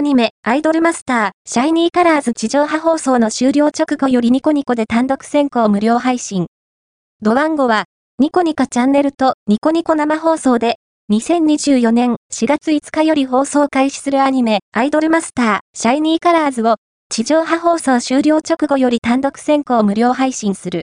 アニメ、アイドルマスター、シャイニーカラーズ地上波放送の終了直後よりニコニコで単独先行無料配信。ドワンゴは、ニコニコチャンネルとニコニコ生放送で、2024年4月5日より放送開始するアニメ、アイドルマスター、シャイニーカラーズを、地上波放送終了直後より単独先行無料配信する。